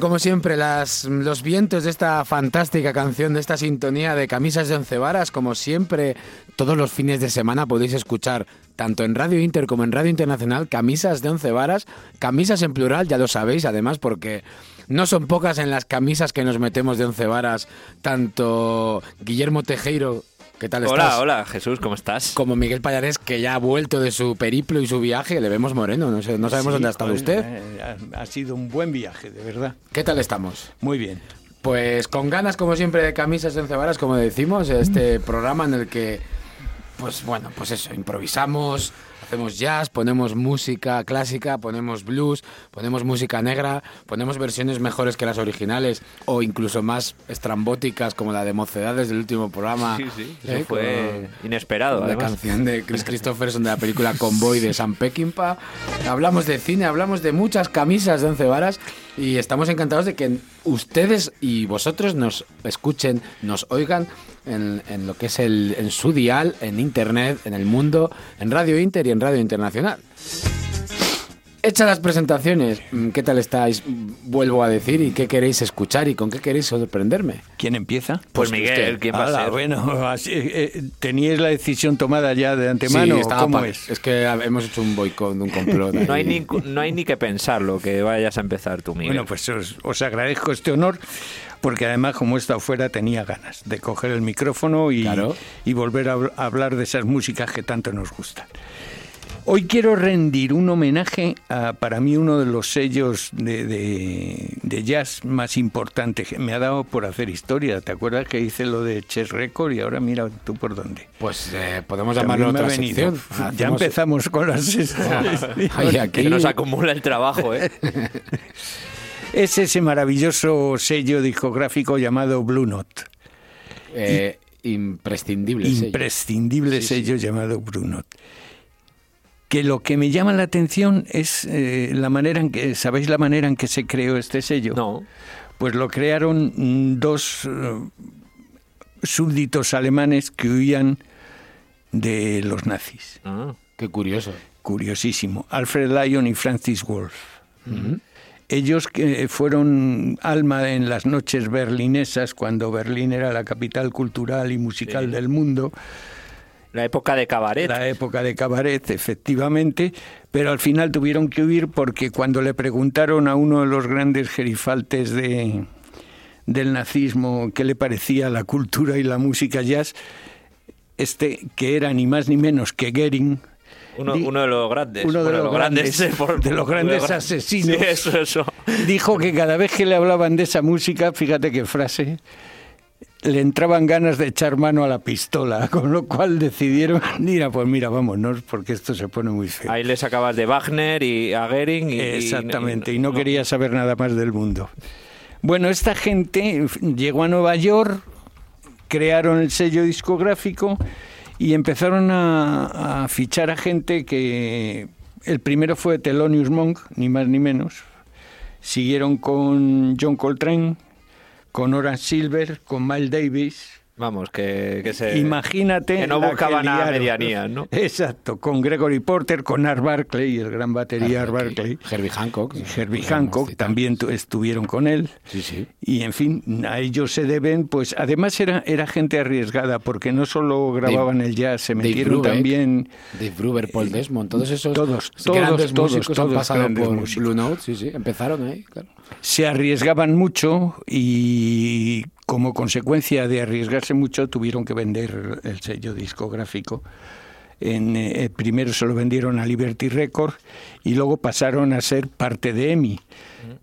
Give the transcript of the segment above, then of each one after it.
Como siempre, las, los vientos de esta fantástica canción, de esta sintonía de camisas de once varas. Como siempre, todos los fines de semana podéis escuchar, tanto en Radio Inter como en Radio Internacional, camisas de once varas, camisas en plural, ya lo sabéis, además, porque no son pocas en las camisas que nos metemos de once varas, tanto Guillermo Tejero ¿Qué tal hola, estás? Hola, Jesús, ¿cómo estás? Como Miguel Payares, que ya ha vuelto de su periplo y su viaje, le vemos moreno, no, sé, no sabemos Sí, dónde ha estado pues, usted. eh, ha, ha sido un buen viaje, de verdad. ¿Qué tal estamos? Muy bien. Pues con ganas, como siempre, de camisas en cebaras, como decimos, este programa en el que, pues bueno, pues eso, improvisamos, hacemos jazz, ponemos música clásica, ponemos blues, ponemos música negra, ponemos versiones mejores que las originales o incluso más estrambóticas como la de Mocedades del último programa. Sí, sí, ¿eh? eso fue inesperado, La además. canción de Chris Christopherson de la película Convoy de Sam Peckinpah. Hablamos de cine, hablamos de muchas camisas de once varas y estamos encantados de que ustedes y vosotros nos escuchen, nos oigan en, en lo que es el, en su dial, en internet, en el mundo, en Radio Inter y en Radio Internacional. Hechas las presentaciones, mm, ¿qué tal estáis? Vuelvo a decir, ¿y qué queréis escuchar y con qué queréis sorprenderme? ¿Quién empieza? Pues Pues Miguel, usted. ¿quién va a ser? bueno, así, eh, ¿teníais la decisión tomada ya de antemano? Sí, estaba ¿Cómo es? Es que hemos hecho un boicot, un complot. No hay, ni, no hay ni que pensarlo, que vayas a empezar tú, Miguel. Bueno, pues os, os agradezco este honor porque además como he estado fuera tenía ganas de coger el micrófono y, Claro. y volver a, a hablar de esas músicas que tanto nos gustan. Hoy quiero rendir un homenaje a, para mí, uno de los sellos de, de- de jazz más importantes que me ha dado por hacer historia. ¿Te acuerdas que hice lo de Chess Record y ahora mira tú por dónde? Pues eh, podemos llamarlo otra sección. Ya empezamos con las... Ay, aquí- que nos acumula el trabajo, ¿eh? Es ese maravilloso sello discográfico llamado Blue Note. eh, imprescindible. sello. imprescindible Sí, sello llamado Blue Note. Que lo que me llama la atención es eh, la manera en que, ¿sabéis la manera en que se creó este sello? No. Pues lo crearon mm, dos eh, súbditos alemanes que huían de los nazis. Ah. Qué curioso. Curiosísimo. Alfred Lyon y Francis Wolff. Ellos que fueron alma en las noches berlinesas, cuando Berlín era la capital cultural y musical Sí. del mundo, La época de cabaret. la época de cabaret, efectivamente, pero al final tuvieron que huir porque cuando le preguntaron a uno de los grandes gerifaltes de, del nazismo qué le parecía la cultura y la música jazz, este que era ni más ni menos que Goering, Uno, de los grandes. uno de Bueno, los grandes- por- de los grandes de asesinos. Sí, eso, eso. dijo que cada vez que le hablaban de esa música, fíjate qué frase, le entraban ganas de echar mano a la pistola, con lo cual decidieron, mira, pues mira, vámonos, porque esto se pone muy feo. Ahí le sacabas de Wagner y a Goering. Y, Exactamente, y no quería saber nada más del mundo. Bueno, esta gente llegó a Nueva York, crearon el sello discográfico y empezaron a, fichar a gente que el primero fue Thelonious Monk, ni más ni menos. Siguieron con John Coltrane, con Orange Silver, con Miles Davis. Vamos, que, que se. Imagínate. Que no buscaban a medianías, ¿no? Exacto, con Gregory Porter, con Art Barclay, el gran batería Art Barclay. Herbie Hancock. Herbie Hancock también tu- estuvieron con él. Sí, sí. Y en fin, a ellos se deben, pues además era, era gente arriesgada, porque no solo grababan el jazz, se Dave metieron Brubeck, también. Dave Bruber, Paul Desmond, todos esos Todos, grandes todos, músicos todos han pasado grandes por músicos. Blue Note, sí, sí, empezaron ahí, claro. Se arriesgaban mucho y como consecuencia de arriesgarse mucho tuvieron que vender el sello discográfico. En, eh, primero se lo vendieron a Liberty Records y luego pasaron a ser parte de EMI.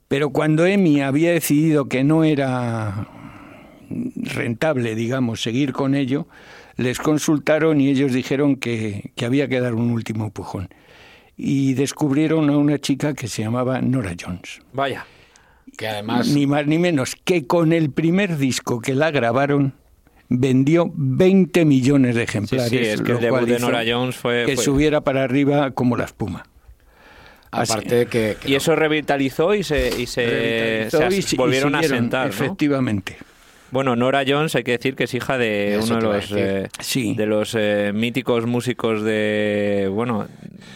Pero cuando EMI había decidido que no era rentable, digamos, seguir con ello, les consultaron y ellos dijeron que, que había que dar un último empujón. y descubrieron a una chica que se llamaba Nora Jones. Vaya. Que además. Ni más ni menos que con el primer disco que la grabaron vendió 20 millones de Sí, ejemplares. sí, es que lo el debut cual de Nora Jones fue... que fue- subiera para arriba como la espuma. Aparte de que. que Y eso revitalizó y se, y se, y volvieron a sentar, ¿no? Efectivamente. Bueno, Nora Jones hay que decir que es hija de Eso uno de los eh, Sí. de los eh, míticos músicos de bueno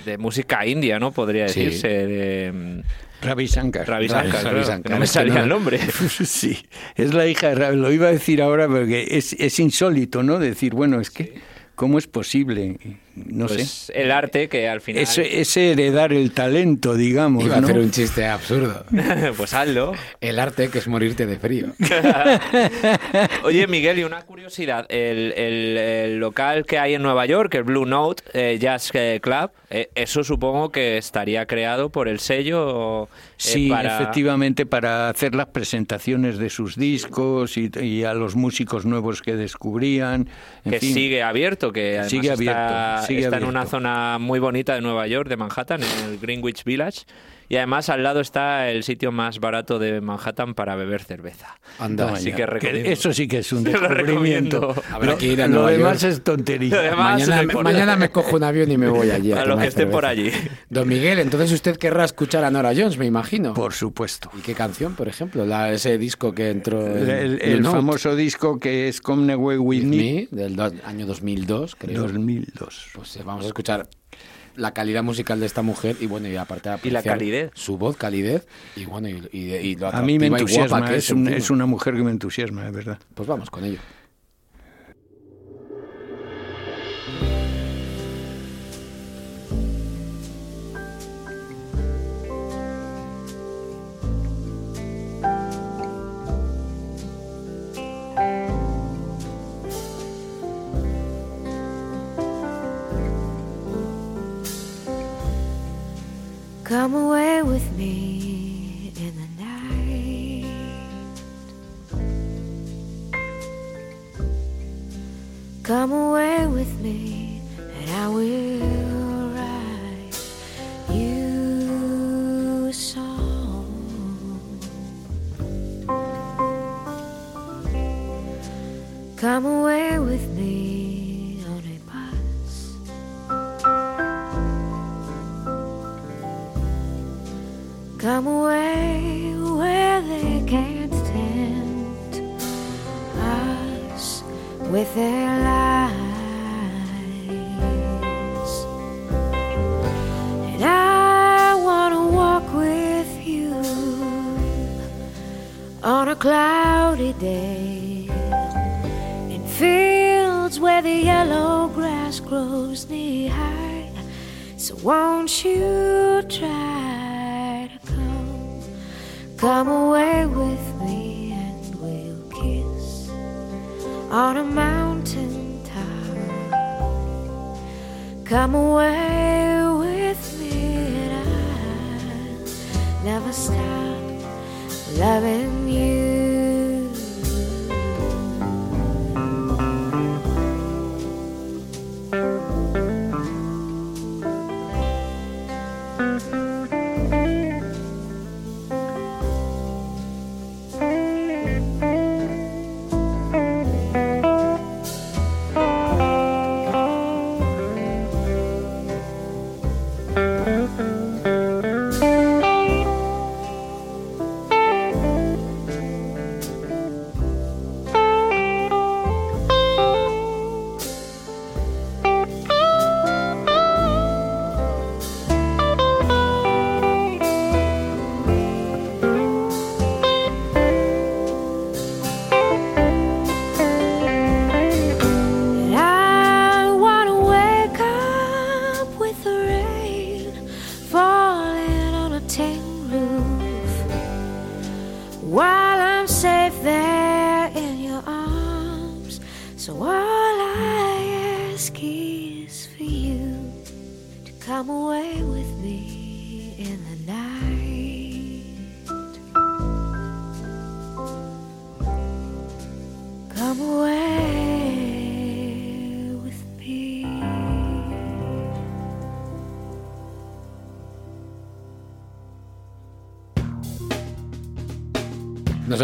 de música india, ¿no? Podría Sí. decirse de mm, Ravi Shankar. Ravi Ravi- Shankar, claro, no me salía no- el nombre. Sí, es la hija de Ravi. Lo iba a decir ahora porque es, es insólito, ¿no? Decir, bueno, es que, ¿cómo es posible? No Pues sé. el arte que al final Ese, ese heredar el talento, digamos, Iba a hacer un chiste absurdo. pues hazlo. El arte que es morirte de frío. Oye, Miguel, y una curiosidad. El, el- el local que hay en Nueva York, el Blue Note eh, Jazz eh, Club, eh, eso supongo que estaría creado por el sello. eh, Sí, para- efectivamente, para hacer las presentaciones de sus discos y, y a los músicos nuevos que descubrían. en que fin. sigue abierto, que Sigue abierto, está en una zona muy bonita de Nueva York, de Manhattan, en el Greenwich Village. Y además al lado está el sitio más barato de Manhattan para beber cerveza. Anda. Así que recomiendo. eso sí que es un lo descubrimiento. Habrá que ir a lo Nueva demás York. es tontería. Además, Mañana, me- pone- mañana me cojo un avión y me voy allí. A los tomar que estén por allí. Don Miguel, entonces usted querrá escuchar a Nora Jones, me imagino. Por supuesto. ¿Y qué canción, por ejemplo? La, ese disco que entró en El, famoso disco que es Come Away With With Me, Me, del do- año 2002, creo. 2002. Pues eh, vamos a escuchar la calidad musical de esta mujer y bueno, y aparte Y la calidez. Su voz, calidez y bueno, y, y- y lo A mí me entusiasma, es, un- es una mujer que me entusiasma, de verdad. Pues vamos con ello. Come away with me in the night. Come away with me, and I will write you a song. Come away with me Away where they can't tempt us with their lies. And I want to walk with you on a cloudy day in fields where the yellow grass grows knee high. So won't you try come away with me and we'll kiss on a mountain top. Come away with me and I'll never stop loving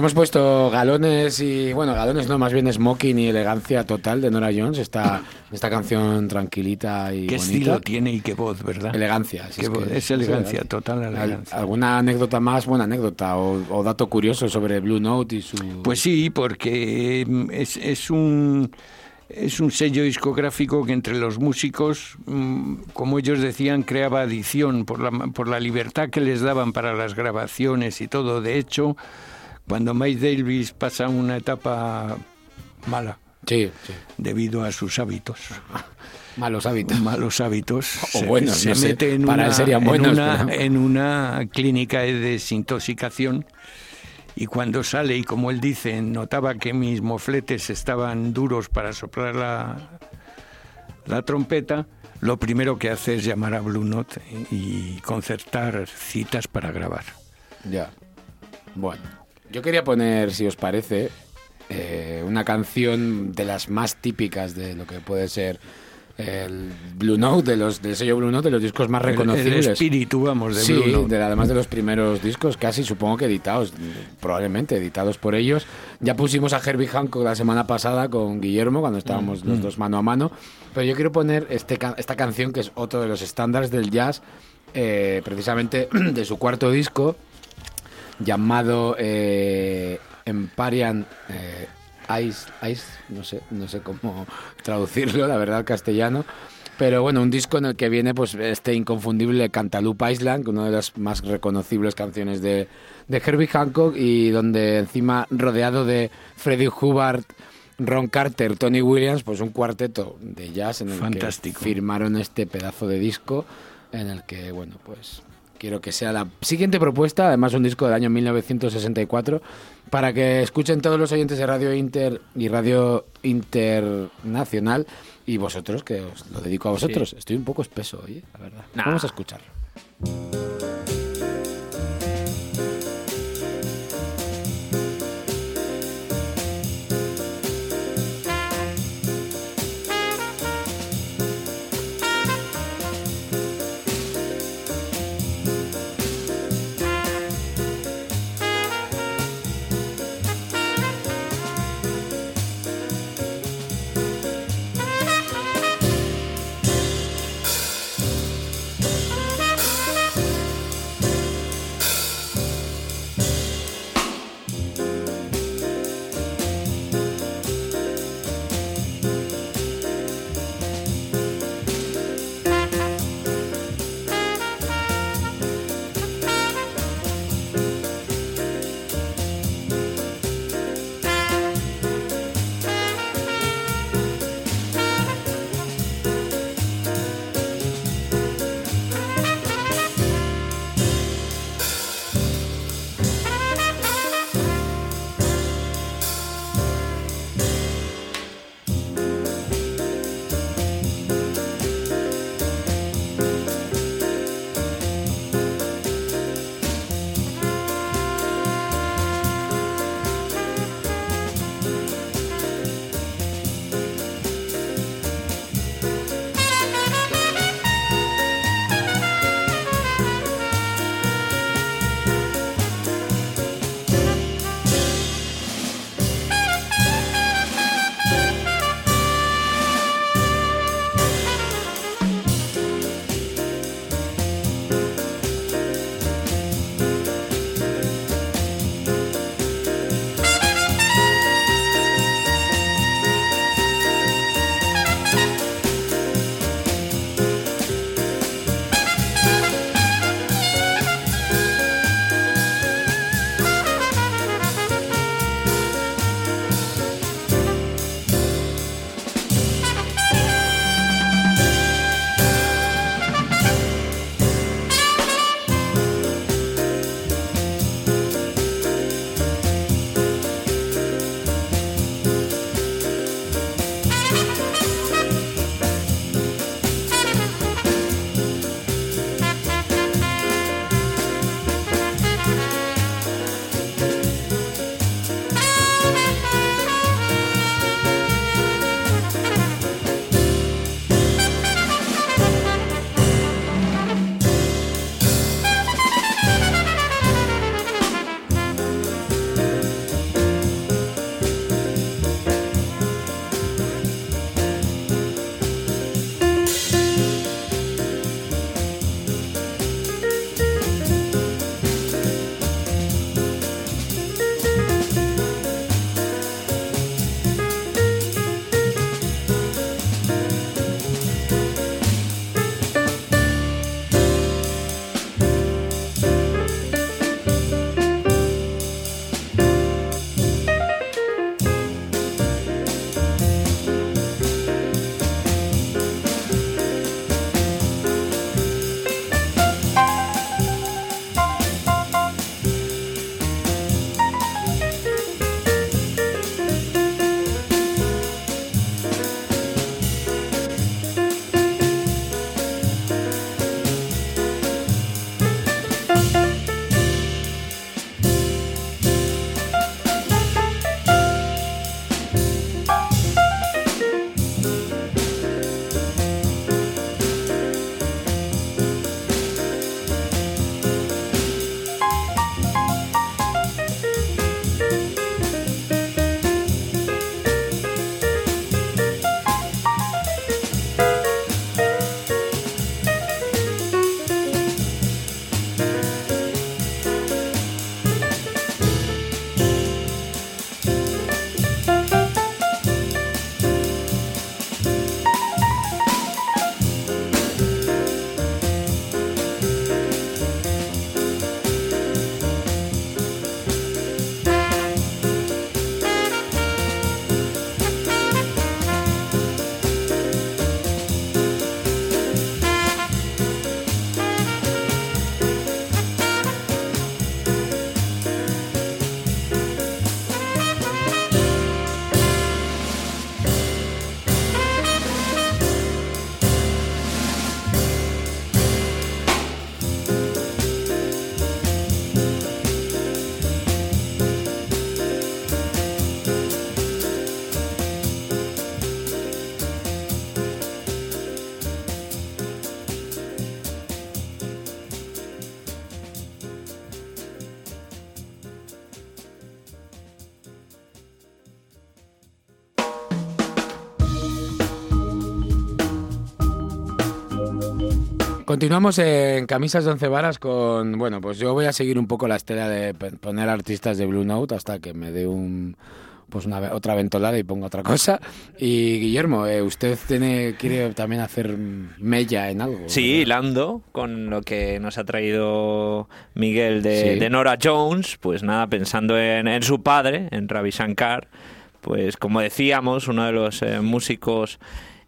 hemos puesto galones y, bueno, galones no, más bien smoking y elegancia total de Nora Jones, esta, esta canción tranquilita y ¿Qué bonita. estilo tiene y qué voz, verdad? Elegancia. si Qué es, que- voz, es elegancia, total Al- elegancia. ¿Alguna anécdota más, buena anécdota o, o dato curioso sobre Blue Note y su... Pues sí, porque mm, es, es un es un sello discográfico que entre los músicos, mm, como ellos decían, creaba adicción por la, por la libertad que les daban para las grabaciones y todo. De hecho, cuando Miles Davis pasa una etapa mala Sí, sí. debido a sus hábitos, Malos hábitos. malos hábitos, O se, buenos, se no sé. mete en Para una, en una- pero- en una clínica de desintoxicación y cuando sale y como él dice notaba que mis mofletes estaban duros para soplar la, la trompeta lo primero que hace es llamar a Blue Note y concertar citas para grabar Ya. Bueno, yo quería poner, si os parece, eh, una canción de las más típicas de lo que puede ser el Blue Note, de los, del sello Blue Note, de los discos más reconocibles. el, espíritu vamos de sí, Blue Note de- además de los primeros discos, casi supongo que editados, probablemente editados por ellos. Ya pusimos a Herbie Hancock la semana pasada con Guillermo, cuando estábamos Mm, los dos mano a mano. Pero yo quiero poner este, esta canción, que es otro de los estándares del jazz, eh, precisamente de su cuarto disco, llamado eh, Emparian eh, Ice, Ice, no sé, no sé cómo traducirlo, la verdad, al castellano. Pero bueno, un disco en el que viene pues este inconfundible Cantaloupe Island, una de las más reconocibles canciones de, de Herbie Hancock y donde encima rodeado de Freddie Hubbard, Ron Carter, Tony Williams, pues un cuarteto de jazz en el Fantástico. que firmaron este pedazo de disco en el que, bueno, pues quiero que sea la siguiente propuesta, además un disco del año 1964, para que escuchen todos los oyentes de Radio Inter y Radio Internacional y vosotros, que os lo dedico a vosotros. Estoy un poco espeso hoy, ¿eh? la verdad. Nah. Vamos a escuchar. Continuamos en Camisas de Once Varas con, bueno, pues yo voy a seguir un poco la estela de poner artistas de Blue Note hasta que me dé un pues una, otra ventolada y ponga otra cosa. Y Guillermo, eh, usted tiene quiere también hacer mella en algo. Sí, hilando con lo que nos ha traído Miguel de, Sí. de Nora Jones, pues nada, pensando en, en su padre, en Ravi Shankar, pues como decíamos, uno de los eh, músicos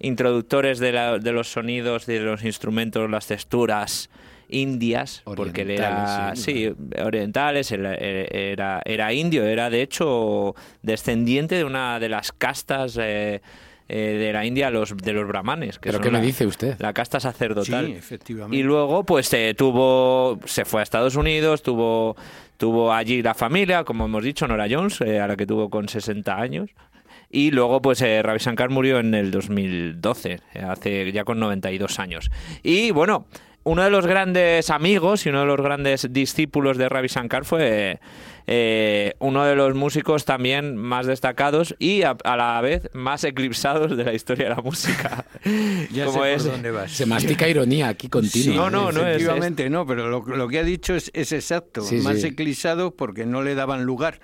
introductores de, la- de los sonidos, de los instrumentos, las texturas indias, porque él era, Orientales, sí, orientales, eh, era, era indio, era de hecho descendiente de una de las castas eh, eh, de la India, los, de los brahmanes. Que ¿Pero son qué me la- dice usted? La casta sacerdotal. Sí, efectivamente. Y luego, pues eh, tuvo, se fue a Estados Unidos, tuvo, tuvo allí la familia, como hemos dicho, Nora Jones, eh, a la que tuvo con 60 años. Y luego, pues eh, Ravi Shankar murió en el 2012, eh, hace ya con 92 años. Y bueno, uno de los grandes amigos y uno de los grandes discípulos de Ravi Shankar fue eh, uno de los músicos también más destacados y a, a la vez más eclipsados de la historia de la música. Ya como sé es por dónde vas. Se mastica ironía aquí continua. No, no, no es- Efectivamente, no, pero lo, lo que ha dicho es, es exacto. Sí, Más sí. porque no le daban lugar.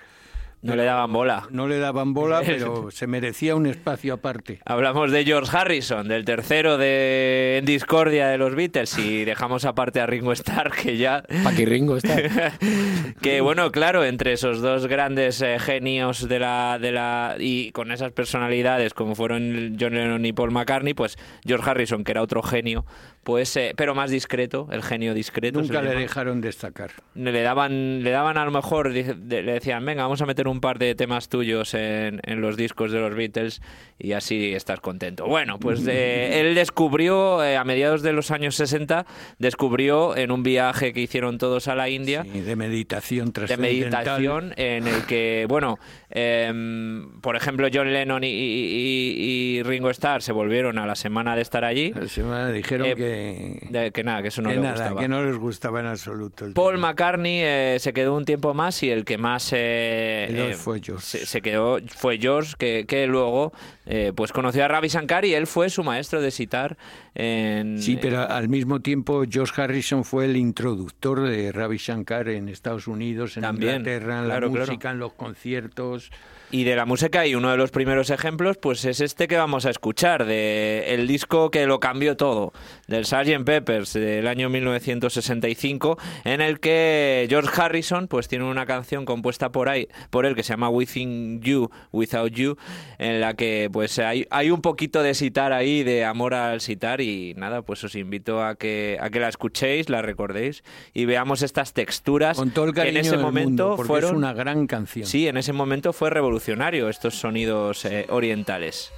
No le daban bola. No le daban bola, pero se merecía un espacio aparte. Hablamos de George Harrison, del tercero de en Discordia de los Beatles, y dejamos aparte a Ringo Starr, que ya... Paqui Ringo está. que bueno, claro, entre esos dos grandes eh, genios de la, de la... y con esas personalidades como fueron John Lennon y Paul McCartney, pues George Harrison, que era otro genio, pues eh, pero más discreto, el genio discreto. Nunca le dejaron destacar. le daban le daban a lo mejor le decían venga vamos a meter un par de temas tuyos en, en los discos de los Beatles y así estás contento bueno pues eh, él descubrió eh, a mediados de los años 60 descubrió en un viaje que hicieron todos a la India Sí, de meditación de meditación en el que, bueno, em, por ejemplo, John Lennon y, y- y- y Ringo Starr se volvieron a la semana de estar allí. La semana dijeron Eh, que, de- que nada, que eso no que le nada, gustaba. que no les gustaba en absoluto. el Paul tema. McCartney eh, se quedó un tiempo más y el que más eh, eh, fue George. Se, se quedó fue George que, que luego eh, pues conoció a Ravi Shankar y él fue su maestro de sitar en Sí, pero al mismo tiempo George Harrison fue el introductor de Ravi Shankar en Estados Unidos, en También, Inglaterra, en la claro. música, en los conciertos. Y de la música, y uno de los primeros ejemplos, pues es este que vamos a escuchar, de el disco que lo cambió todo, del Sgt. Peppers del año 1965, en el que George Harrison pues tiene una canción compuesta por ahí, por él que se llama Within You, Without You, en la que pues hay, hay un poquito de sitar ahí, de amor al sitar, y nada, pues os invito a que, a que la escuchéis, la recordéis, y veamos estas texturas Con todo el que en ese momento mundo, fueron es una gran canción. Sí, en ese momento fue revolucionario estos sonidos eh, orientales.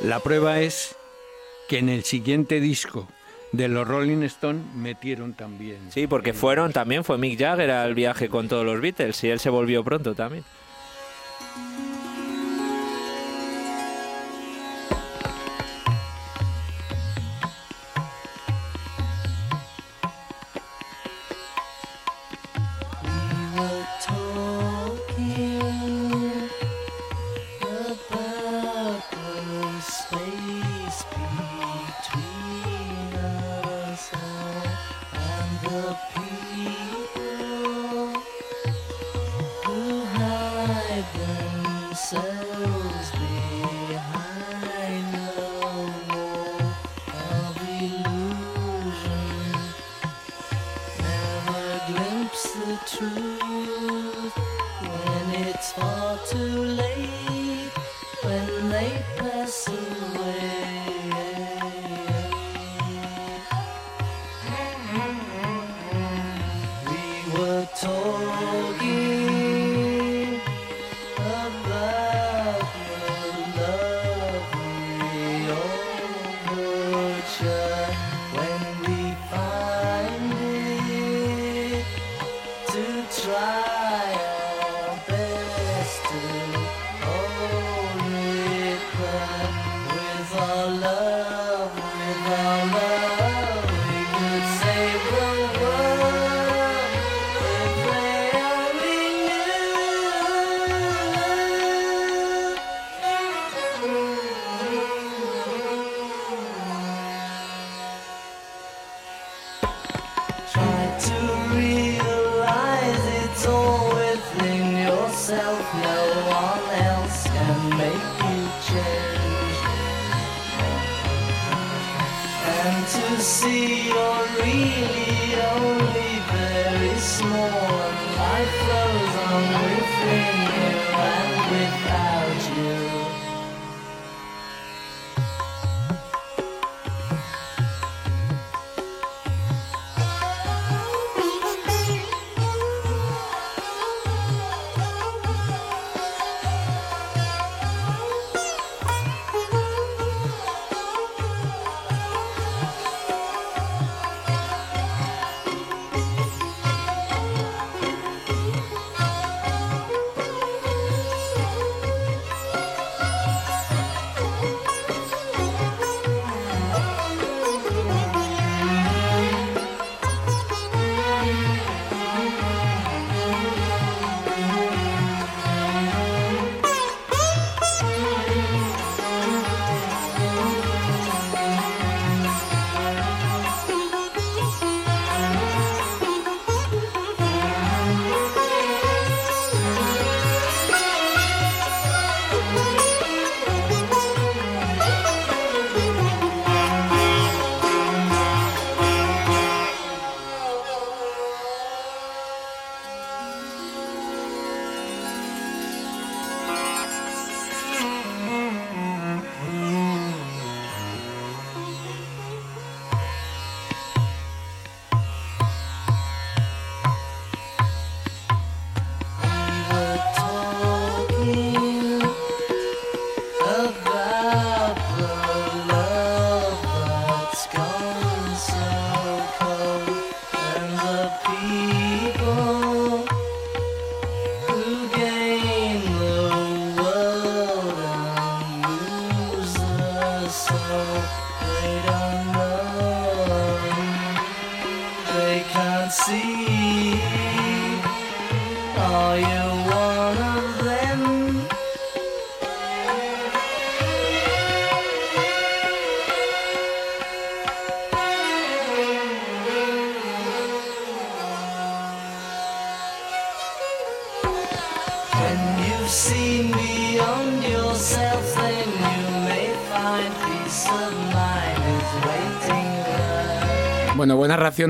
La prueba es que en el siguiente disco de los Rolling Stone metieron también. Sí, porque fueron también, fue Mick Jagger al viaje con todos los Beatles y él se volvió pronto también.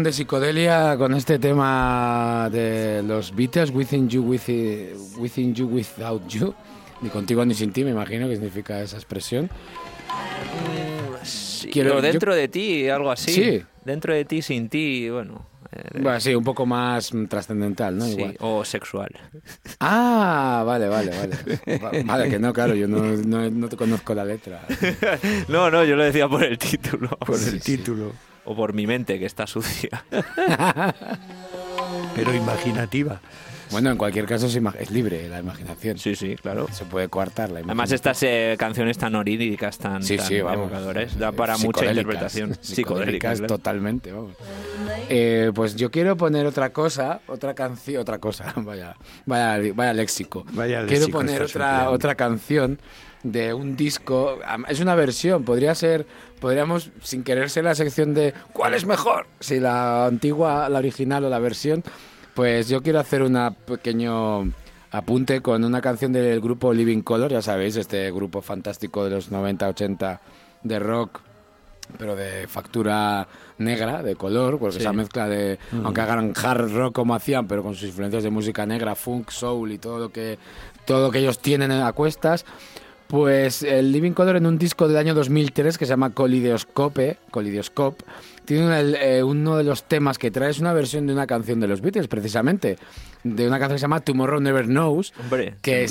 De psicodelia con este tema de los Beatles, Within You, Within, within You, Without You. Ni contigo ni sin ti, me imagino que significa esa expresión. Sí, Quiero- pero yo- dentro de ti, algo así. Sí. Dentro de ti, sin ti, bueno. eh, Bueno, sí, un poco más trascendental, ¿no? sí, Igual. o sexual. Ah, vale, vale, vale. Va- Vale, que no, claro, yo no, no, no te conozco la letra. No, no, yo lo decía por el título. Por el título. O por mi mente, que está sucia. Pero imaginativa. Bueno, en cualquier caso es, libre la imaginación. Sí, sí, claro. Se puede coartar la imaginación. Además, estas eh, canciones tan oníricas, tan, Sí, tan sí, vamos. evocadoras, da para mucha interpretación. Psicodélicas claro. totalmente, vamos. Eh, pues yo quiero poner otra cosa, otra canción, otra cosa, vaya, vaya, vaya léxico. Vaya quiero léxico poner otra, otra canción de un disco, es una versión, podría ser, podríamos, sin querer ser la sección de ¿cuál es mejor? Si la antigua, la original o la versión, pues yo quiero hacer un pequeño apunte con una canción del grupo Living Color, ya sabéis, este grupo fantástico de los 90-80 de rock pero de factura negra, de color, porque Sí. esa mezcla de, aunque hagan hard rock como hacían, pero con sus influencias de música negra, funk, soul y todo lo que, todo lo que ellos tienen a cuestas, pues el Living Color en un disco del año 2003 que se llama Colideoscope, Colideoscope, tiene una- eh, uno de los temas que trae es una versión de una canción de los Beatles, precisamente, de una canción que se llama Tomorrow Never Knows, Hombre, que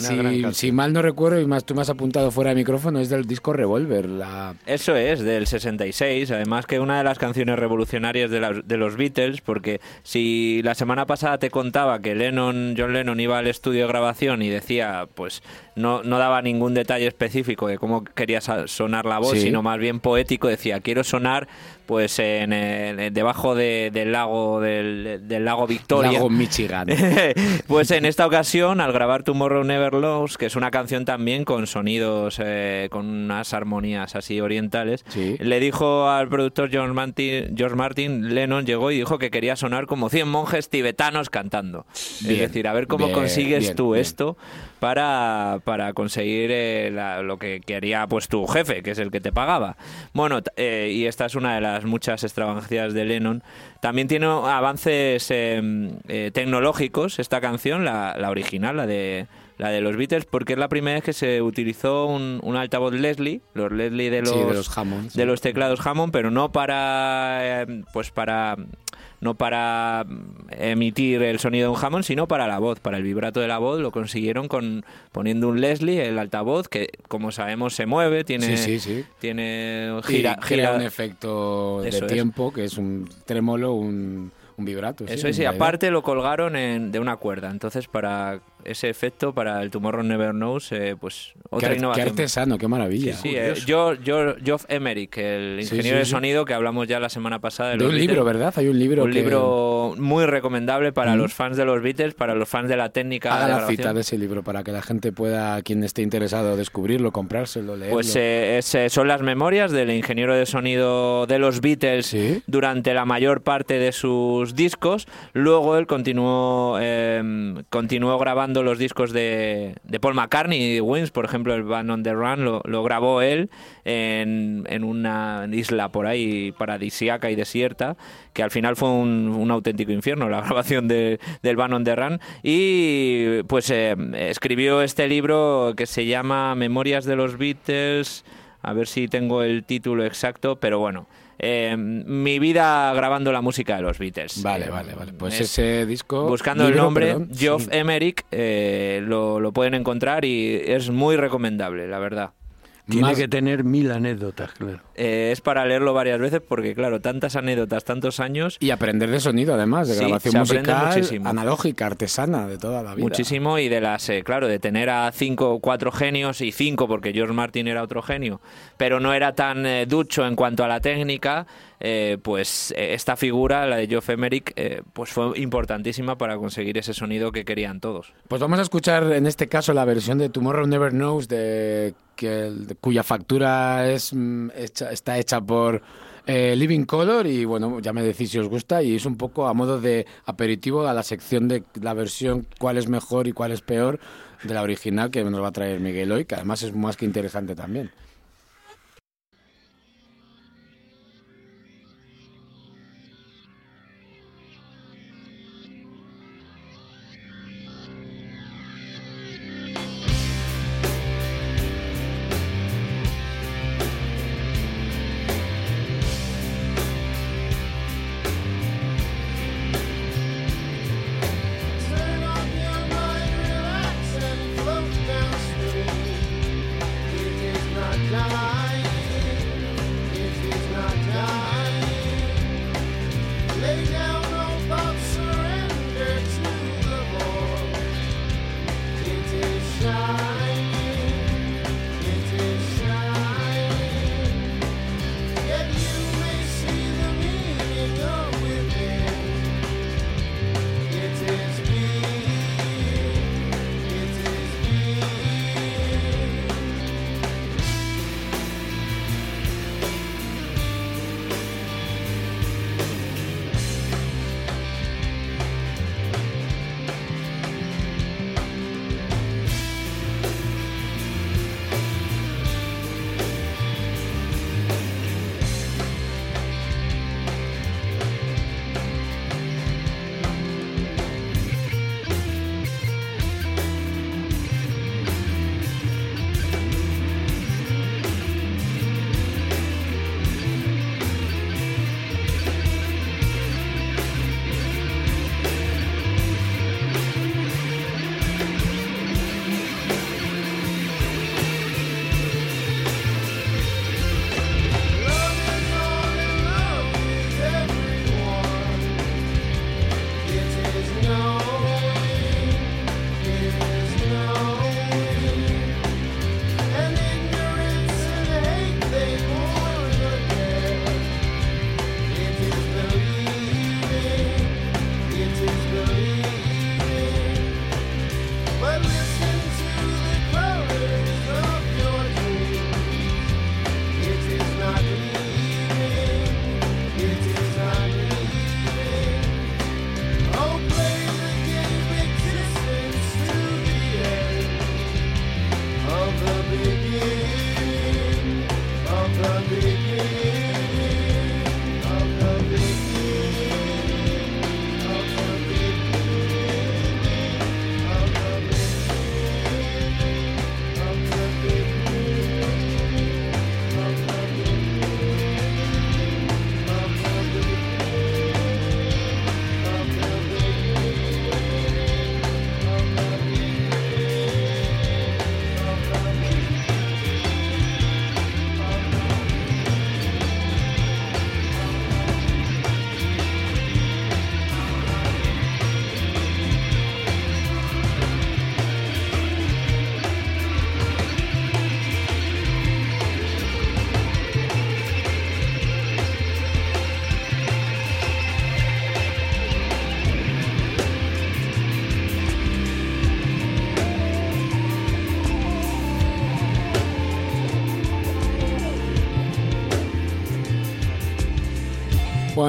si, mal no recuerdo y más tú me has apuntado fuera de micrófono es del disco Revolver, la, Eso es, del 66. Además que una de las canciones revolucionarias de, la- de los Beatles, porque si la semana pasada te contaba que Lennon, John Lennon iba al estudio de grabación y decía, pues no, no daba ningún detalle específico de cómo quería sonar la voz, Sí. sino más bien poético, decía, quiero sonar pues en el- debajo de- del lago del, del lago Victoria. Lago Michigan. pues en esta ocasión, al grabar Tomorrow Never Knows, que es una canción también con sonidos, eh, con unas armonías así orientales, Sí. le dijo al productor George Martin, George Martin, Lennon llegó y dijo que quería sonar como 100 monjes tibetanos cantando. Bien, es decir, a ver cómo bien, consigues bien, tú esto para, para conseguir eh, la- lo que quería pues tu jefe, que es el que te pagaba. Bueno, eh, y esta es una de las muchas extravagancias de Lennon. También tiene avances eh, eh, tecnológicos esta canción, la, la original, la de la de los Beatles, porque es la primera vez que se utilizó un, un altavoz Leslie, los Leslie de los, Sí, de los Hammond, sí. de los teclados Hammond, pero no para eh, pues para no para emitir el sonido de un Hammond, sino para la voz, para el vibrato de la voz, lo consiguieron con poniendo un Leslie, el altavoz, que como sabemos se mueve, tiene, Sí, sí, sí. tiene gira, gira- un efecto Eso de es. tiempo que es un trémolo, un, un vibrato. Eso es, y aparte lo colgaron en, de una cuerda. Entonces, para ese efecto, para el Tomorrow Never Knows, eh, pues otra Qué, qué innovación. artesano, qué maravilla. Sí, eh, yo, yo, Geoff Emerick, el Sí, ingeniero sí, de sí. sonido que hablamos ya la semana pasada. De, de los un libro, Beatles. ¿verdad? Hay un libro Un que libro muy recomendable para Mm. los fans de los Beatles, para los fans de la técnica haga de la grabación. cita de ese libro para que la gente pueda, quien esté interesado, descubrirlo, comprárselo, leerlo. Pues eh, es, eh, son las memorias del ingeniero de sonido de los Beatles Sí. durante la mayor parte de sus discos. Luego él continuó, eh, continuó grabando los discos de, de Paul McCartney y Wings, por ejemplo, el Band on the Run lo, grabó él en, en una isla por ahí paradisíaca y desierta, que al final fue un, un auténtico infierno la grabación de- del Band on the Run. Y pues eh, escribió este libro que se llama Memorias de los Beatles. A ver si tengo el título exacto, pero bueno. Eh, mi vida grabando la música de los Beatles. Vale, vale, vale. Pues es- ese disco. Buscando el nombre, perdón, Geoff sí. Emerick, eh, lo, lo pueden encontrar y es muy recomendable, la verdad. Tiene Más- que tener mil anécdotas, claro. Eh, es para leerlo varias veces porque, claro, tantas anécdotas, tantos años, Y aprender de sonido, además, de Sí, grabación musical, muchísimo. analógica, artesana, de toda la vida. muchísimo y de las, eh, claro, de tener a cinco o cuatro genios y cinco porque George Martin era otro genio, pero no era tan eh, ducho en cuanto a la técnica, eh, pues eh, esta figura, la de Geoff Emerick, eh, pues fue importantísima para conseguir ese sonido que querían todos. Pues vamos a escuchar en este caso la versión de Tomorrow Never Knows, de, que, de cuya factura es, mm, hecha- está hecha por eh, Living Color y bueno, ya me decís si os gusta y es un poco a modo de aperitivo a la sección de la versión cuál es mejor y cuál es peor de la original que nos va a traer Miguel hoy, que además es más que interesante también.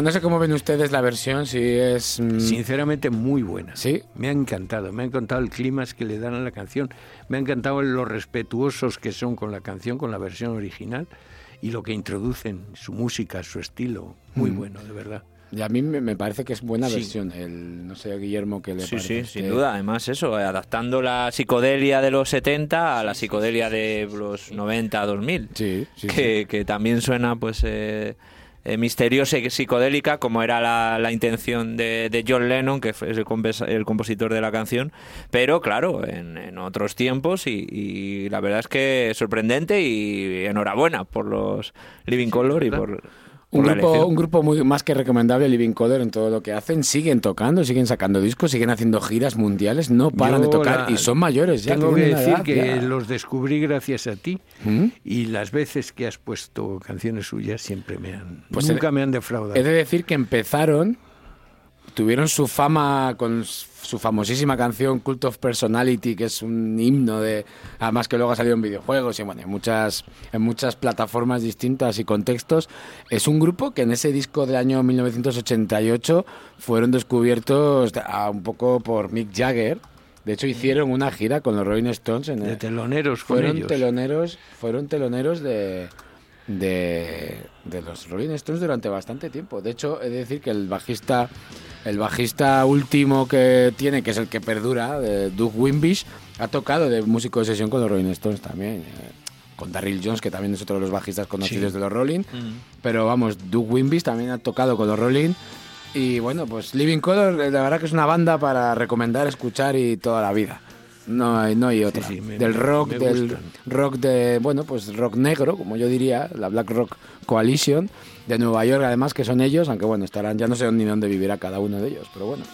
No sé cómo ven ustedes la versión, si es... mm, Sinceramente, muy buena. Sí. Me ha encantado. Me ha encantado el clima que le dan a la canción. Me ha encantado lo respetuosos que son con la canción, con la versión original y lo que introducen, su música, su estilo. Muy Mm. bueno, de verdad. Y a mí me, parece que es buena Sí. versión. El, no sé, Guillermo, que le Sí, parece a sí, sin duda. Además, eso, adaptando la psicodelia de los 70 a la psicodelia de los 90 2000. Sí, sí, que, que también suena, pues. eh, eh, misteriosa y psicodélica, como era la, la intención de, de John Lennon, que fue el, el compositor de la canción, pero claro, en, en otros tiempos y, y la verdad es que sorprendente y enhorabuena por los Living Color y por, Un grupo, un grupo muy más que recomendable, Living Color, en todo lo que hacen. Siguen tocando, siguen sacando discos, siguen haciendo giras mundiales, no paran Yo de tocar la- y son mayores ya. Tengo que decir edad que ya. los descubrí gracias a ti ¿Mm? y las veces que has puesto canciones suyas siempre me han... Pues nunca he- me han defraudado. He de decir que empezaron, tuvieron su fama con su famosísima canción Cult of Personality, que es un himno de, además que luego ha salido en videojuegos y bueno, en muchas, en muchas plataformas distintas y contextos. Es un grupo que en ese disco del año 1988 fueron descubiertos a- un poco por Mick Jagger. De hecho, hicieron una gira con los Rolling Stones en de el- teloneros con fueron ellos. teloneros fueron teloneros de, de de los Rolling Stones durante bastante tiempo de hecho he de decir que el bajista el bajista último que tiene que es el que perdura de Doug Wimbish ha tocado de músico de sesión con los Rolling Stones también eh, con Darryl Jones que también es otro de los bajistas conocidos de los Rolling. Pero vamos Doug Wimbish también ha tocado con los Rolling. Y bueno pues Living Color eh, la verdad que es una banda para recomendar escuchar y toda la vida. No hay, no hay otra. sí, me- del rock, del gustan. rock de, bueno, pues rock negro, como yo diría, la Black Rock Coalition de Nueva York, además que son ellos, aunque bueno, estarán, ya no sé ni dónde vivirá cada uno de ellos, pero bueno.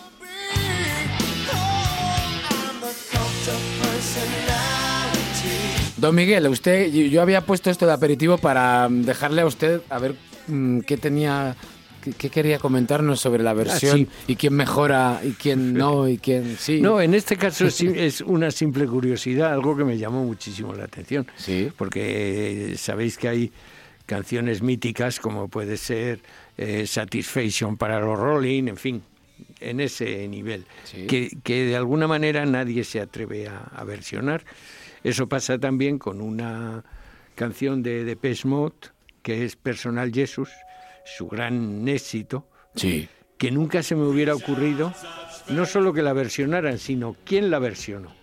Don Miguel, usted, yo había puesto esto de aperitivo para mm, dejarle a usted a ver mm, qué tenía, qué, quería comentarnos sobre la versión sí. y quién mejora y quién no y quién sí. No, en este caso es una simple curiosidad, algo que me llamó muchísimo la atención. Sí. Porque eh, sabéis que hay canciones míticas como puede ser eh, Satisfaction para los Rolling, en fin, en ese nivel, Sí. que, que de alguna manera nadie se atreve a, a versionar. Eso pasa también con una canción de Depeche Mode, que es Personal Jesus, su gran éxito, Sí. que nunca se me hubiera ocurrido no solo que la versionaran, sino quién la versionó.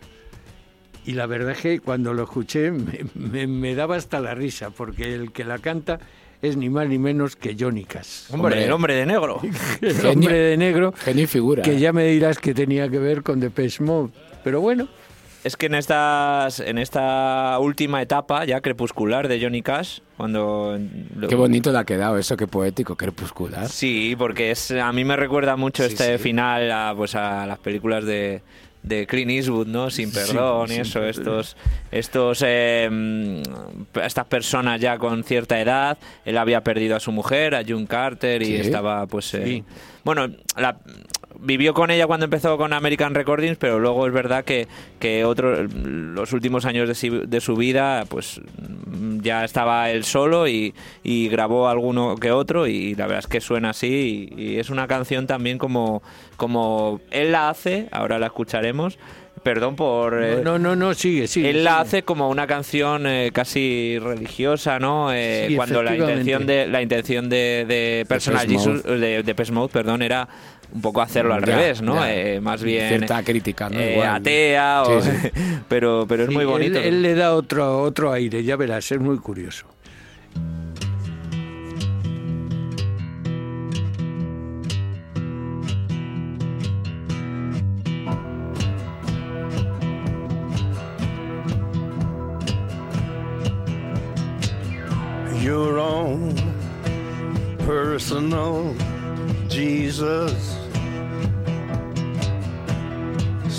Y la verdad es que cuando lo escuché me, me- me daba hasta la risa, porque el que la canta es ni más ni menos que Johnny Cash. Hombre, el hombre de negro. El Genio- hombre de negro, Genio figura. que ya me dirás que tenía que ver con Depeche Mode. Pero bueno, Es que en estas en esta última etapa ya crepuscular de Johnny Cash, cuando Qué bonito le ha quedado eso, qué poético, crepuscular. Sí, porque es a mí me recuerda mucho Sí, este sí. final a, pues a las películas de, de Clint Eastwood, ¿no? Sin perdón y sin eso, estos estos eh, estas personas ya con cierta edad, él había perdido a su mujer, a June Carter y Sí. estaba pues eh, Sí. bueno, la vivió con ella cuando empezó con American Recordings, pero luego es verdad que, que otro, los últimos años de, si- de su vida, pues mm, ya estaba él solo y, y grabó alguno que otro y la verdad es que suena así y, y es una canción también como, como él la hace, ahora la escucharemos, perdón por... eh, no, no, no, sigue, sigue. él la hace como una canción eh, casi religiosa, ¿no? Eh, Sí, cuando la intención de la intención de, de Personal Depeche Jesus, de, de Mode, perdón, era un poco hacerlo al Ya, revés, ¿no? ya. Eh, más bien Cierta crítica, ¿no? eh, Igual. atea, o- Sí, sí. pero pero es Sí, muy bonito. Él, él le da otro, otro aire, ya verás, es muy curioso. your own personal Jesus.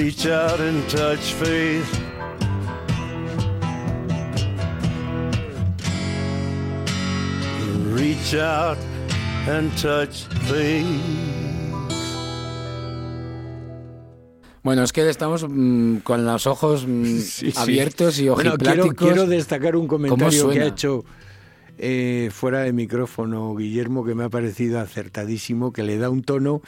Reach out and touch faith. Reach out and touch faith. Bueno, es que estamos mm, con los ojos mm, Sí, sí. abiertos y Bueno, quiero, ojipláticos. quiero destacar un comentario que ha hecho eh, fuera de micrófono Guillermo que me ha parecido acertadísimo, que le da un tono,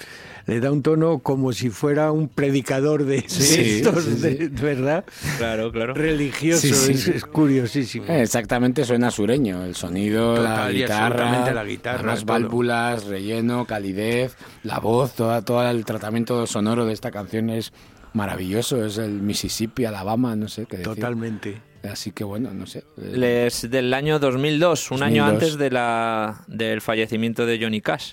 le da un tono como si fuera un predicador de, Sí, estos, sí, sí. de- ¿verdad? Claro, claro. Religioso. Es, es curiosísimo. Eh, Exactamente, suena sureño. El sonido, la Total guitarra, la guitarra, las válvulas, relleno, calidez, la voz, toda, todo el tratamiento sonoro de esta canción es maravilloso. Es el Mississippi, Alabama, no sé qué decir. Totalmente. Así que bueno, no sé. Eh, Es del año 2002, un año 2002. antes de la, del fallecimiento de Johnny Cash.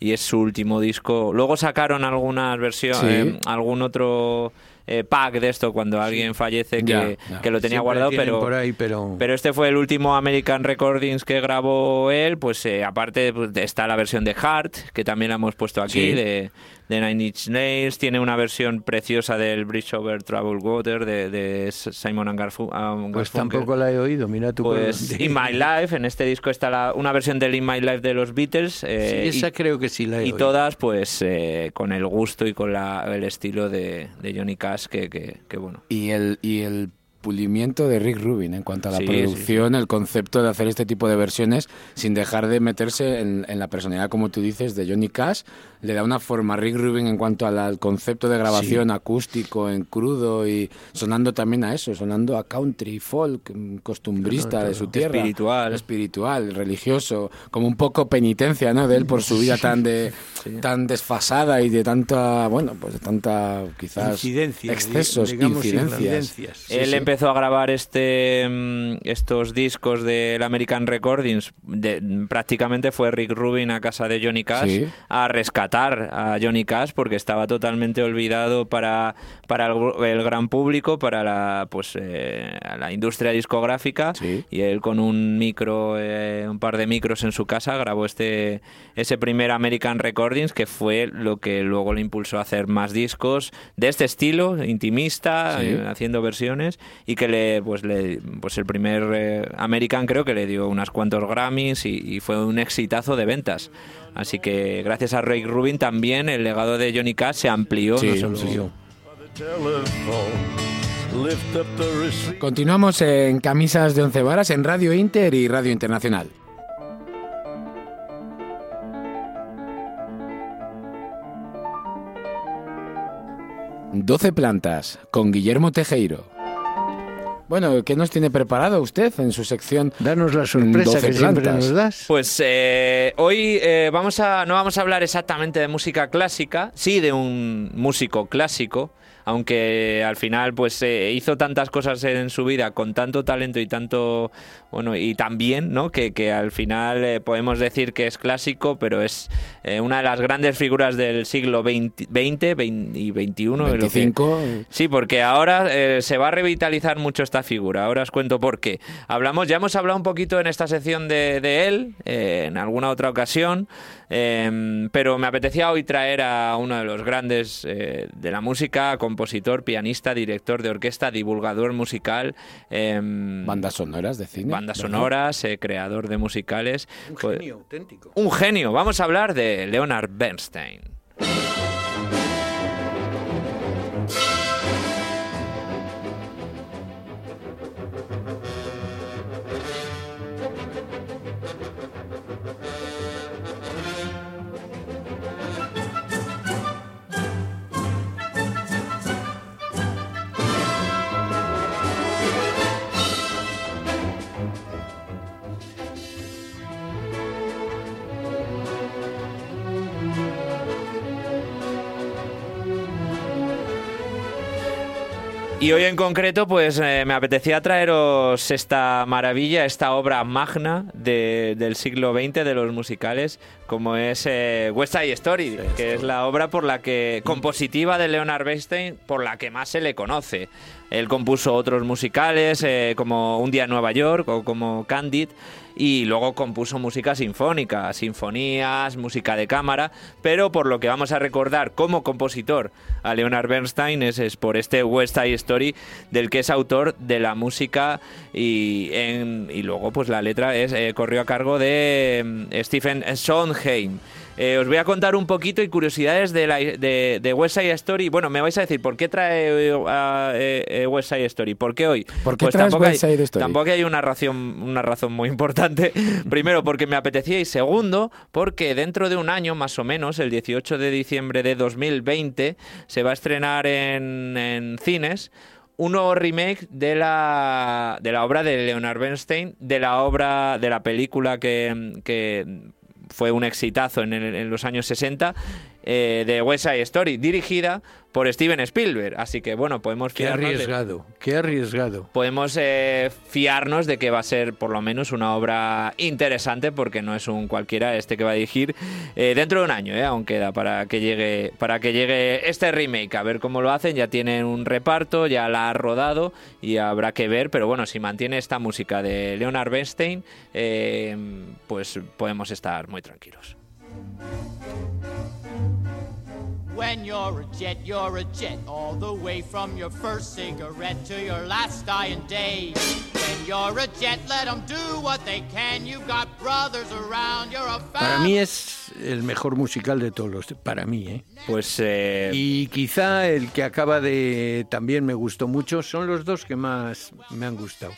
Y es su último disco. Luego sacaron algunas versiones, Sí. eh, algún otro eh, pack de esto cuando alguien fallece que, Ya, ya. que lo tenía Siempre guardado, pero, por ahí, pero, pero este fue el último American Recordings que grabó él. Pues eh, aparte pues, está la versión de Heart, que también la hemos puesto aquí, Sí. de, de Nine Inch Nails. Tiene una versión preciosa del Bridge Over Troubled Water de, de Simon and Garfu- and pues tampoco la he oído. Mira tú. Pues In My Life, en este disco está la- una versión del In My Life de los Beatles. Sí, eh, esa y, creo que sí la he y oído. todas pues eh, con el gusto y con la- el estilo de, de Johnny Cash que, que, que, bueno. y el y el pulimiento de Rick Rubin en cuanto a la Sí, producción, el concepto de hacer este tipo de versiones sin dejar de meterse en, en la personalidad, como tú dices, de Johnny Cash. Le da una forma a Rick Rubin en cuanto al, al concepto de grabación acústico, en crudo y sonando también a eso, sonando a country, folk, mm, costumbrista de su tierra. Espiritual. Espiritual, religioso, como un poco penitencia, ¿no? De él por su vida tan de tan desfasada y de tanta, bueno, pues de tanta quizás Incidencia, excesos, digamos, incidencias. incidencias. Sí, Él sí. Empezó a grabar este mm, estos discos del American Recordings. de- prácticamente fue Rick Rubin a casa de Johnny Cash Sí. a rescatar a Johnny Cash porque estaba totalmente olvidado para, para el, gran público, para la pues eh, la industria discográfica. Sí. Y él con un micro, eh, un par de micros en su casa grabó este ese primer American Recordings que fue lo que luego le impulsó a hacer más discos de este estilo, intimista, Sí. eh, haciendo versiones y que le pues le pues el primer eh, American creo que le dio unas cuantos Grammys y, fue un exitazo de ventas. Así que gracias a Ray Rubin también el legado de Johnny Cash se amplió. Sí, se amplió. Continuamos en Camisas de Once Varas en Radio Inter y Radio Internacional. Doce plantas con Guillermo Tejeiro. Bueno, ¿qué nos tiene preparado usted en su sección? Danos la sorpresa 12 que siempre nos das. Pues eh, hoy eh, vamos a, no vamos a hablar exactamente de música clásica, sí de un músico clásico, aunque al final pues eh, hizo tantas cosas en su vida con tanto talento y tanto bueno y tan bien, ¿no? Que, que al final eh, podemos decir que es clásico, pero es eh, una de las grandes figuras del siglo XX, 20 y 21. de lo que- 25. Sí, porque ahora eh, se va a revitalizar mucho esta figura. Ahora os cuento por qué. Hablamos, ya hemos hablado un poquito en esta sección de, de él, eh, en alguna otra ocasión, eh, pero me apetecía hoy traer a uno de los grandes de la música, compositor, pianista, director de orquesta, divulgador musical, eh, Bandas sonoras de cine. Bandas ¿verdad? sonoras, eh, creador de musicales. Un Pues- genio auténtico. un genio. Vamos a hablar de Leonard Bernstein. Y hoy en concreto, pues eh, me apetecía traeros esta maravilla, esta obra magna de- del siglo XX de los musicales, como es eh, West Side Story, que es la obra por la que compositiva de Leonard Bernstein, por la que más se le conoce. Él compuso otros musicales, eh, como Un día en Nueva York o como Candid, y luego compuso música sinfónica, sinfonías, música de cámara, pero por lo que vamos a recordar como compositor a Leonard Bernstein es, por este West Side Story del que es autor de la música y, en- y luego pues la letra es eh, corrió a cargo de mm, Stephen Sondheim. Eh, os voy a contar un poquito y curiosidades de, la, de, de West Side Story. Bueno, me vais a decir, ¿por qué trae eh, West Side Story? ¿Por qué hoy? ¿Por qué traes tampoco West hay- Story? Tampoco hay una razón, una razón muy importante. Primero, porque me apetecía y segundo, porque dentro de un año más o menos, el 18 de diciembre de 2020, se va a estrenar en, en cines un nuevo remake de la, de la obra de Leonard Bernstein, de la obra, de la película que, que fue un exitazo en, el- en los años 60, eh, de West Side Story, dirigida por Steven Spielberg. Así que, bueno, podemos Qué fiarnos de- arriesgado, qué arriesgado. podemos eh, fiarnos de que va a ser por lo menos una obra interesante porque no es un cualquiera este que va a dirigir eh, dentro de un año, eh, aún queda para que llegue para que llegue este remake a ver cómo lo hacen ya tienen un reparto ya la ha rodado y habrá que ver pero bueno si mantiene esta música de Leonard Bernstein eh, pues podemos estar muy tranquilos When you're a jet, you're a jet, all the way from your first cigarette to your last dying day. When you're a jet, let 'em do what they can. You've got brothers around, you're a Para mí es el mejor musical de todos los. Para mí, ¿eh? pues eh, Y quizá el que acaba de. También me gustó mucho. Son los dos que más me han gustado.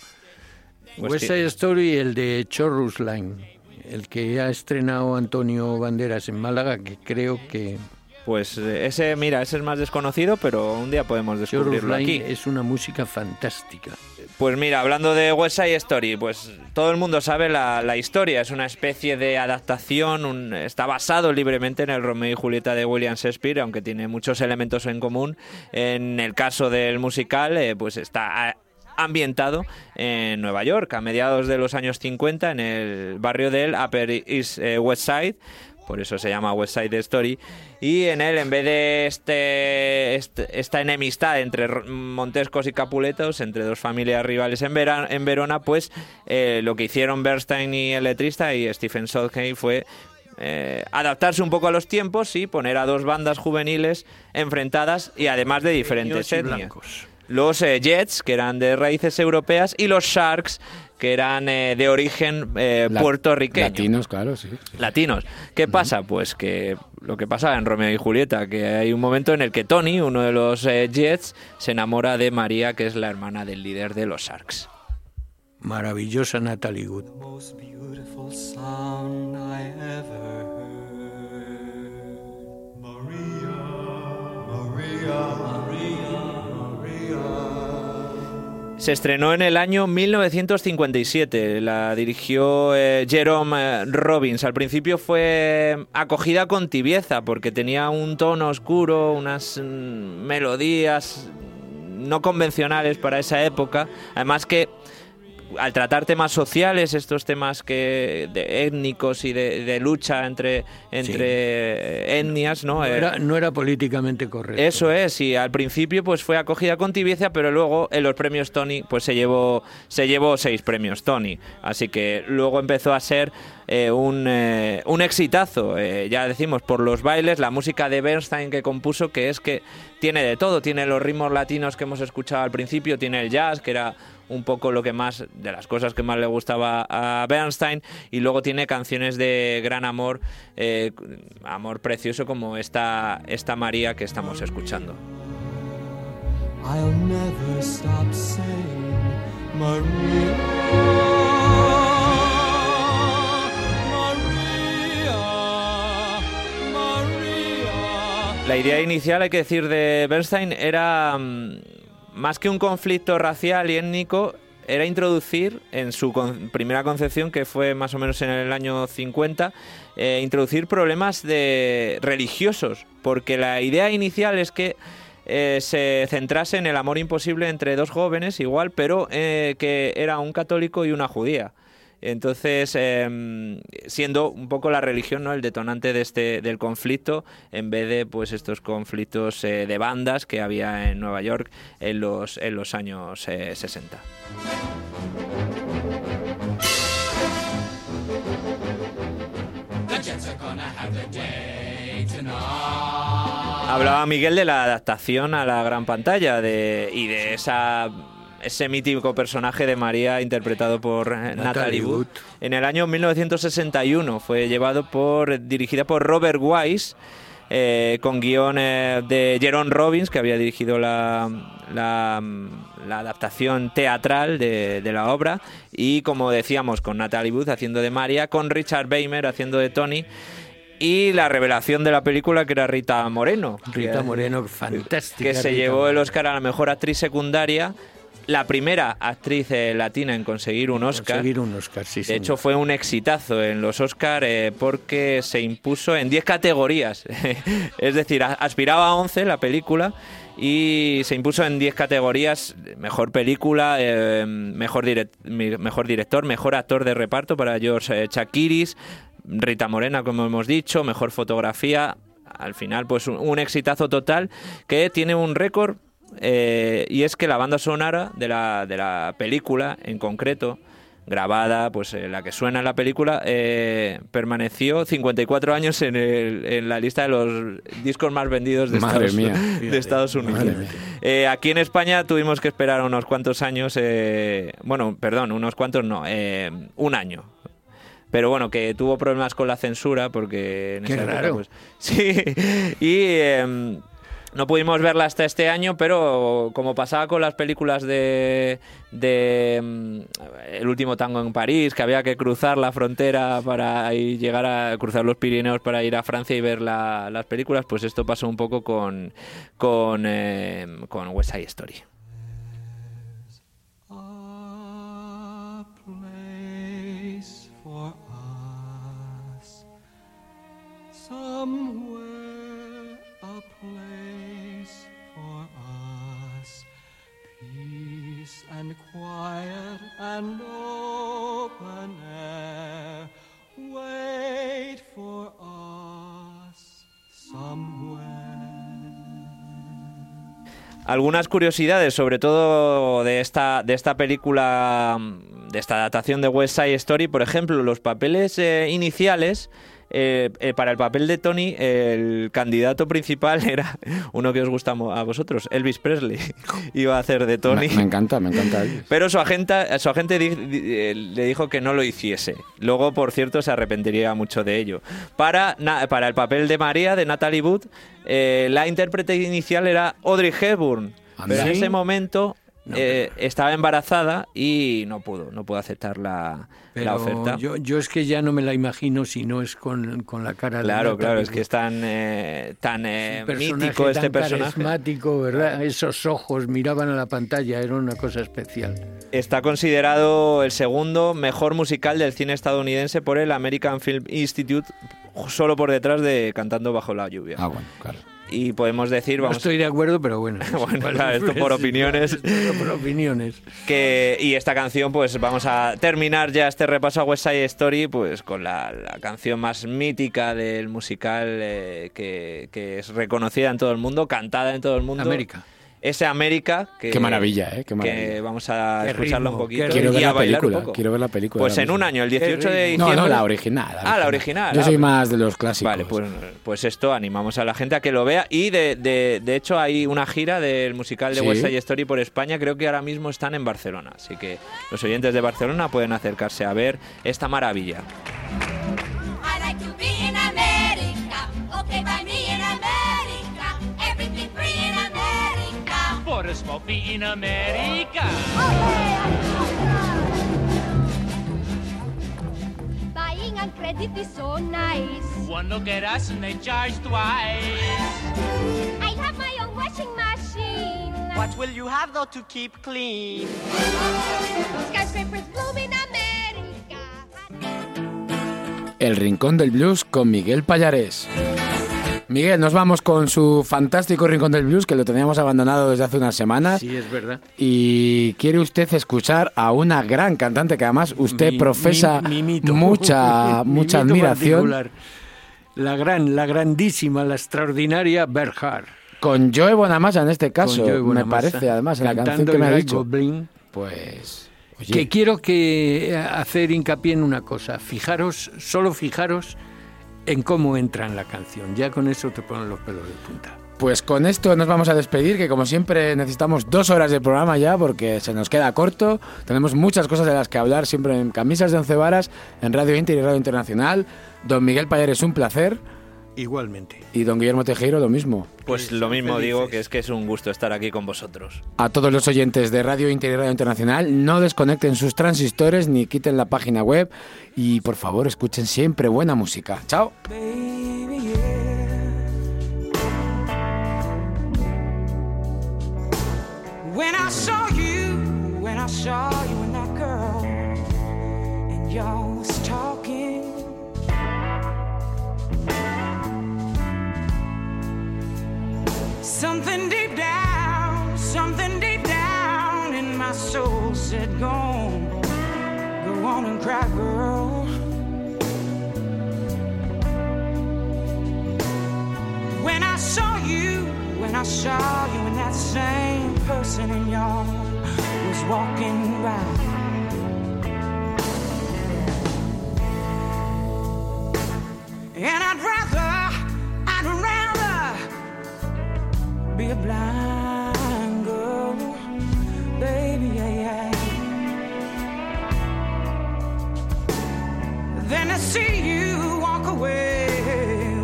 Pues West sí. Side Story y el de Chorus Line. El que ha estrenado Antonio Banderas en Málaga, que creo que pues eh, ese mira ese es más desconocido pero un día podemos descubrirlo aquí es una música fantástica. Pues mira, hablando de West Side Story, pues todo el mundo sabe la, la historia. Es una especie de adaptación, un- está basado libremente en el Romeo y Julieta de William Shakespeare, aunque tiene muchos elementos en común. En el caso del musical, eh, pues está ah, ambientado en Nueva York, a mediados de los años 50, en el barrio del Upper East eh, West Side por eso se llama West Side Story. Y en él, en vez de este, este- esta enemistad entre Montescos y Capuletos, entre dos familias rivales en, Vera- en Verona, pues eh, lo que hicieron Bernstein y el letrista y Stephen Sondheim fue eh, adaptarse un poco a los tiempos y poner a dos bandas juveniles enfrentadas y además de diferentes etnias blancos. Los eh, Jets, que eran de raíces europeas, y los Sharks, que eran eh, de origen eh, La- puertorriqueño. Latinos, claro, sí. sí. Latinos. ¿Qué pasa? Pues que lo que pasaba en Romeo y Julieta, que hay un momento en el que Tony, uno de los eh, Jets, se enamora de María, que es la hermana del líder de los Sharks. Maravillosa Natalie Wood. most beautiful sound Se estrenó en el año 1957. La dirigió eh, Jerome eh, Robbins. Al principio fue acogida con tibieza porque tenía un tono oscuro, unas mm, melodías no convencionales para esa época. Además que al tratar temas sociales, estos temas que de étnicos y de, de lucha entre, entre etnias, ¿no? No Eh, era, no era políticamente correcto. eso es, y al principio pues fue acogida con tibieza, pero luego en los premios Tony pues se llevó, se llevó seis premios Tony. Así que luego empezó a ser eh, un, eh, un exitazo, eh, ya decimos, por los bailes, la música de Bernstein que compuso, que es que tiene de todo, tiene los ritmos latinos que hemos escuchado al principio, tiene el jazz, que era un poco lo que más, de las cosas que más le gustaba a Bernstein, y luego tiene canciones de gran amor, eh, amor precioso como esta, esta María que estamos escuchando. I'll never stop saying Maria. Maria, Maria. La idea inicial, hay que decir, de Bernstein era mm, más que un conflicto racial y étnico, era introducir en su con- primera concepción, que fue más o menos en el año 50, eh, introducir problemas de religiosos, porque la idea inicial es que eh, se centrase en el amor imposible entre dos jóvenes, igual, pero eh, que era un católico y una judía. Entonces, em, siendo un poco la religión ¿no? el detonante de este, del conflicto, en vez de pues estos conflictos eh, de bandas que había en Nueva York en los, en los años eh, 60. Hablaba Miguel de la adaptación a la gran pantalla de, y de esa ese mítico personaje de María interpretado por eh, Natalie Wood. En el año 1961 fue llevado por dirigida por Robert Wise eh, con guion eh, de Jerome Robbins que había dirigido la, la, la adaptación teatral de, de la obra y como decíamos con Natalie Wood haciendo de María con Richard Weimer haciendo de Tony y la revelación de la película que era Rita Moreno Rita que- Moreno, fantástica. que se Rita llevó el. Oscar a la mejor actriz secundaria, la primera actriz eh, latina en conseguir un Oscar. Conseguir un Oscar, sí, De señor. hecho, fue un exitazo en los Oscar eh, porque se impuso en 10 categorías. es decir, aspiraba a 11 la película y se impuso en 10 categorías. Mejor película, eh, mejor, direc- mi- mejor director, mejor actor de reparto para George Chakiris, Rita Morena, como hemos dicho, mejor fotografía. Al final, pues un, un exitazo total que tiene un récord eh, y es que la banda sonora de la, de la película en concreto grabada, pues eh, la que suena en la película, eh, permaneció 54 años en, el- en la lista de los discos más vendidos de, Madre Estados, mía. de Estados Unidos. Madre mía. Eh, aquí en España tuvimos que esperar unos cuantos años, eh, bueno, perdón, unos cuantos no, eh, un año. Pero bueno, que tuvo problemas con la censura porque en Qué esa época, raro. pues, sí, y em, no pudimos verla hasta este año, pero como pasaba con las películas de, mm, El último tango en París, que había que cruzar la frontera para llegar a cruzar los Pirineos para ir a Francia y ver la- las películas, pues esto pasó un poco con, con, em, con West Side Story. Wait for us somewhere. Algunas curiosidades, sobre todo de esta, de esta película, de esta adaptación de West Side Story, por ejemplo, los papeles eh, iniciales. Eh, eh, para el papel de Tony, el candidato principal era uno que os gusta a vosotros, Elvis Presley. Iba a hacer de Tony. Me, me encanta, me encanta. Elvis. Pero su agente, su agente di- di- eh, le dijo que no lo hiciese. Luego, por cierto, se arrepentiría mucho de ello. Para, na- para el papel de María, de Natalie Wood, eh, la intérprete inicial era Audrey Hepburn. Pero en ese momento eh, estaba embarazada y no pudo, no pudo aceptar la, Pero la oferta. Yo, yo es que ya no me la imagino si no es con, con la cara de Claro, claro, es que es tan, eh, tan eh, personaje mítico este tan personaje. carismático, ¿verdad? Esos ojos miraban a la pantalla, era una cosa especial. Está considerado el segundo mejor musical del cine estadounidense por el American Film Institute, solo por detrás de Cantando bajo la lluvia. Ah, bueno, claro. Y podemos decir, No vamos, estoy de acuerdo, pero bueno. Bueno, claro, esto por opiniones. Esto por opiniones. que y esta canción, pues vamos a terminar ya este repaso a West Side Story, pues con la, la canción más mítica del musical eh, que, que es reconocida en todo el mundo, cantada en todo el mundo. América. Ese América. Que, Qué maravilla, ¿eh? Qué Que maravilla. vamos a Qué escucharlo ritmo, un poquito Quiero y ver a la bailar un película. poco. Quiero ver la película. Pues en un año, el 18 de diciembre. No, no, la original. Ah, la original. Yo Ah, soy más de los clásicos. Vale, pues, pues esto animamos a la gente a que lo vea. Y de, de, de hecho hay una gira del musical de Sí. West Side Story por España. Creo que ahora mismo están en Barcelona. Así que los oyentes de Barcelona pueden acercarse a ver esta maravilla. A smoke in America. Buying on credit is so nice. One look at us and they charge twice. I have my own washing machine. What will you have though to keep clean? Skyscrapers bloom in America. El Rincón del Blues con Miguel Payares. Miguel, nos vamos con su fantástico Rincón del Blues que lo teníamos abandonado desde hace unas semanas. Sí, es verdad. Y quiere usted escuchar a una gran cantante que además usted Mi- profesa mi- mi mucha, mucha admiración. particular. La gran, la grandísima, la extraordinaria Berhard. Con Joe Bonamassa en este caso, me parece además en la canción cantando que me ha dicho. Goblin. Pues, oye, Que quiero que eh, hacer hincapié en una cosa. Fijaros, solo fijaros en cómo entra en la canción. Ya con eso te ponen los pelos de punta. Pues con esto nos vamos a despedir, que como siempre necesitamos dos horas de programa ya porque se nos queda corto. Tenemos muchas cosas de las que hablar siempre en Camisas de Once Varas, en Radio Inter y Radio Internacional. Don Miguel Payares, un placer. Igualmente. Y don Guillermo Tejero, lo mismo. Pues lo mismo digo, que es que es un gusto estar aquí con vosotros. A todos los oyentes de Radio Inter y Radio Internacional, no desconecten sus transistores ni quiten la página web. Y por favor, escuchen siempre buena música. Chao. Baby, yeah. When I saw you, when I saw you and that girl, and y'all was talking. Something deep down, something deep down in my soul said, Go on, go on and cry, girl. When I saw you, when I saw you, and that same person in y'all was walking by. And I'd rather, be a blind girl, baby, yeah, yeah. Than to see you walk away,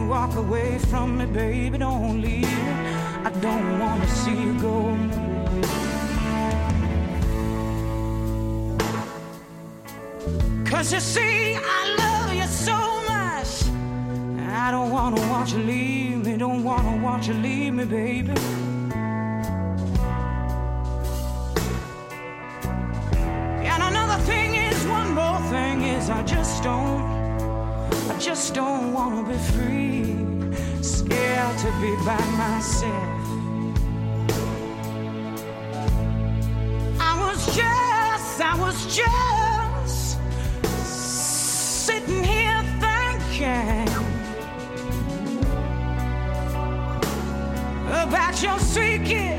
walk away from me, baby, don't leave. I don't want to see you go. Cause you see, I watch you leave me, don't wanna watch you leave me, baby. And another thing is, one more thing is, I just don't, I just don't wanna be free, scared to be by myself. I was just, I was just what you're seeking.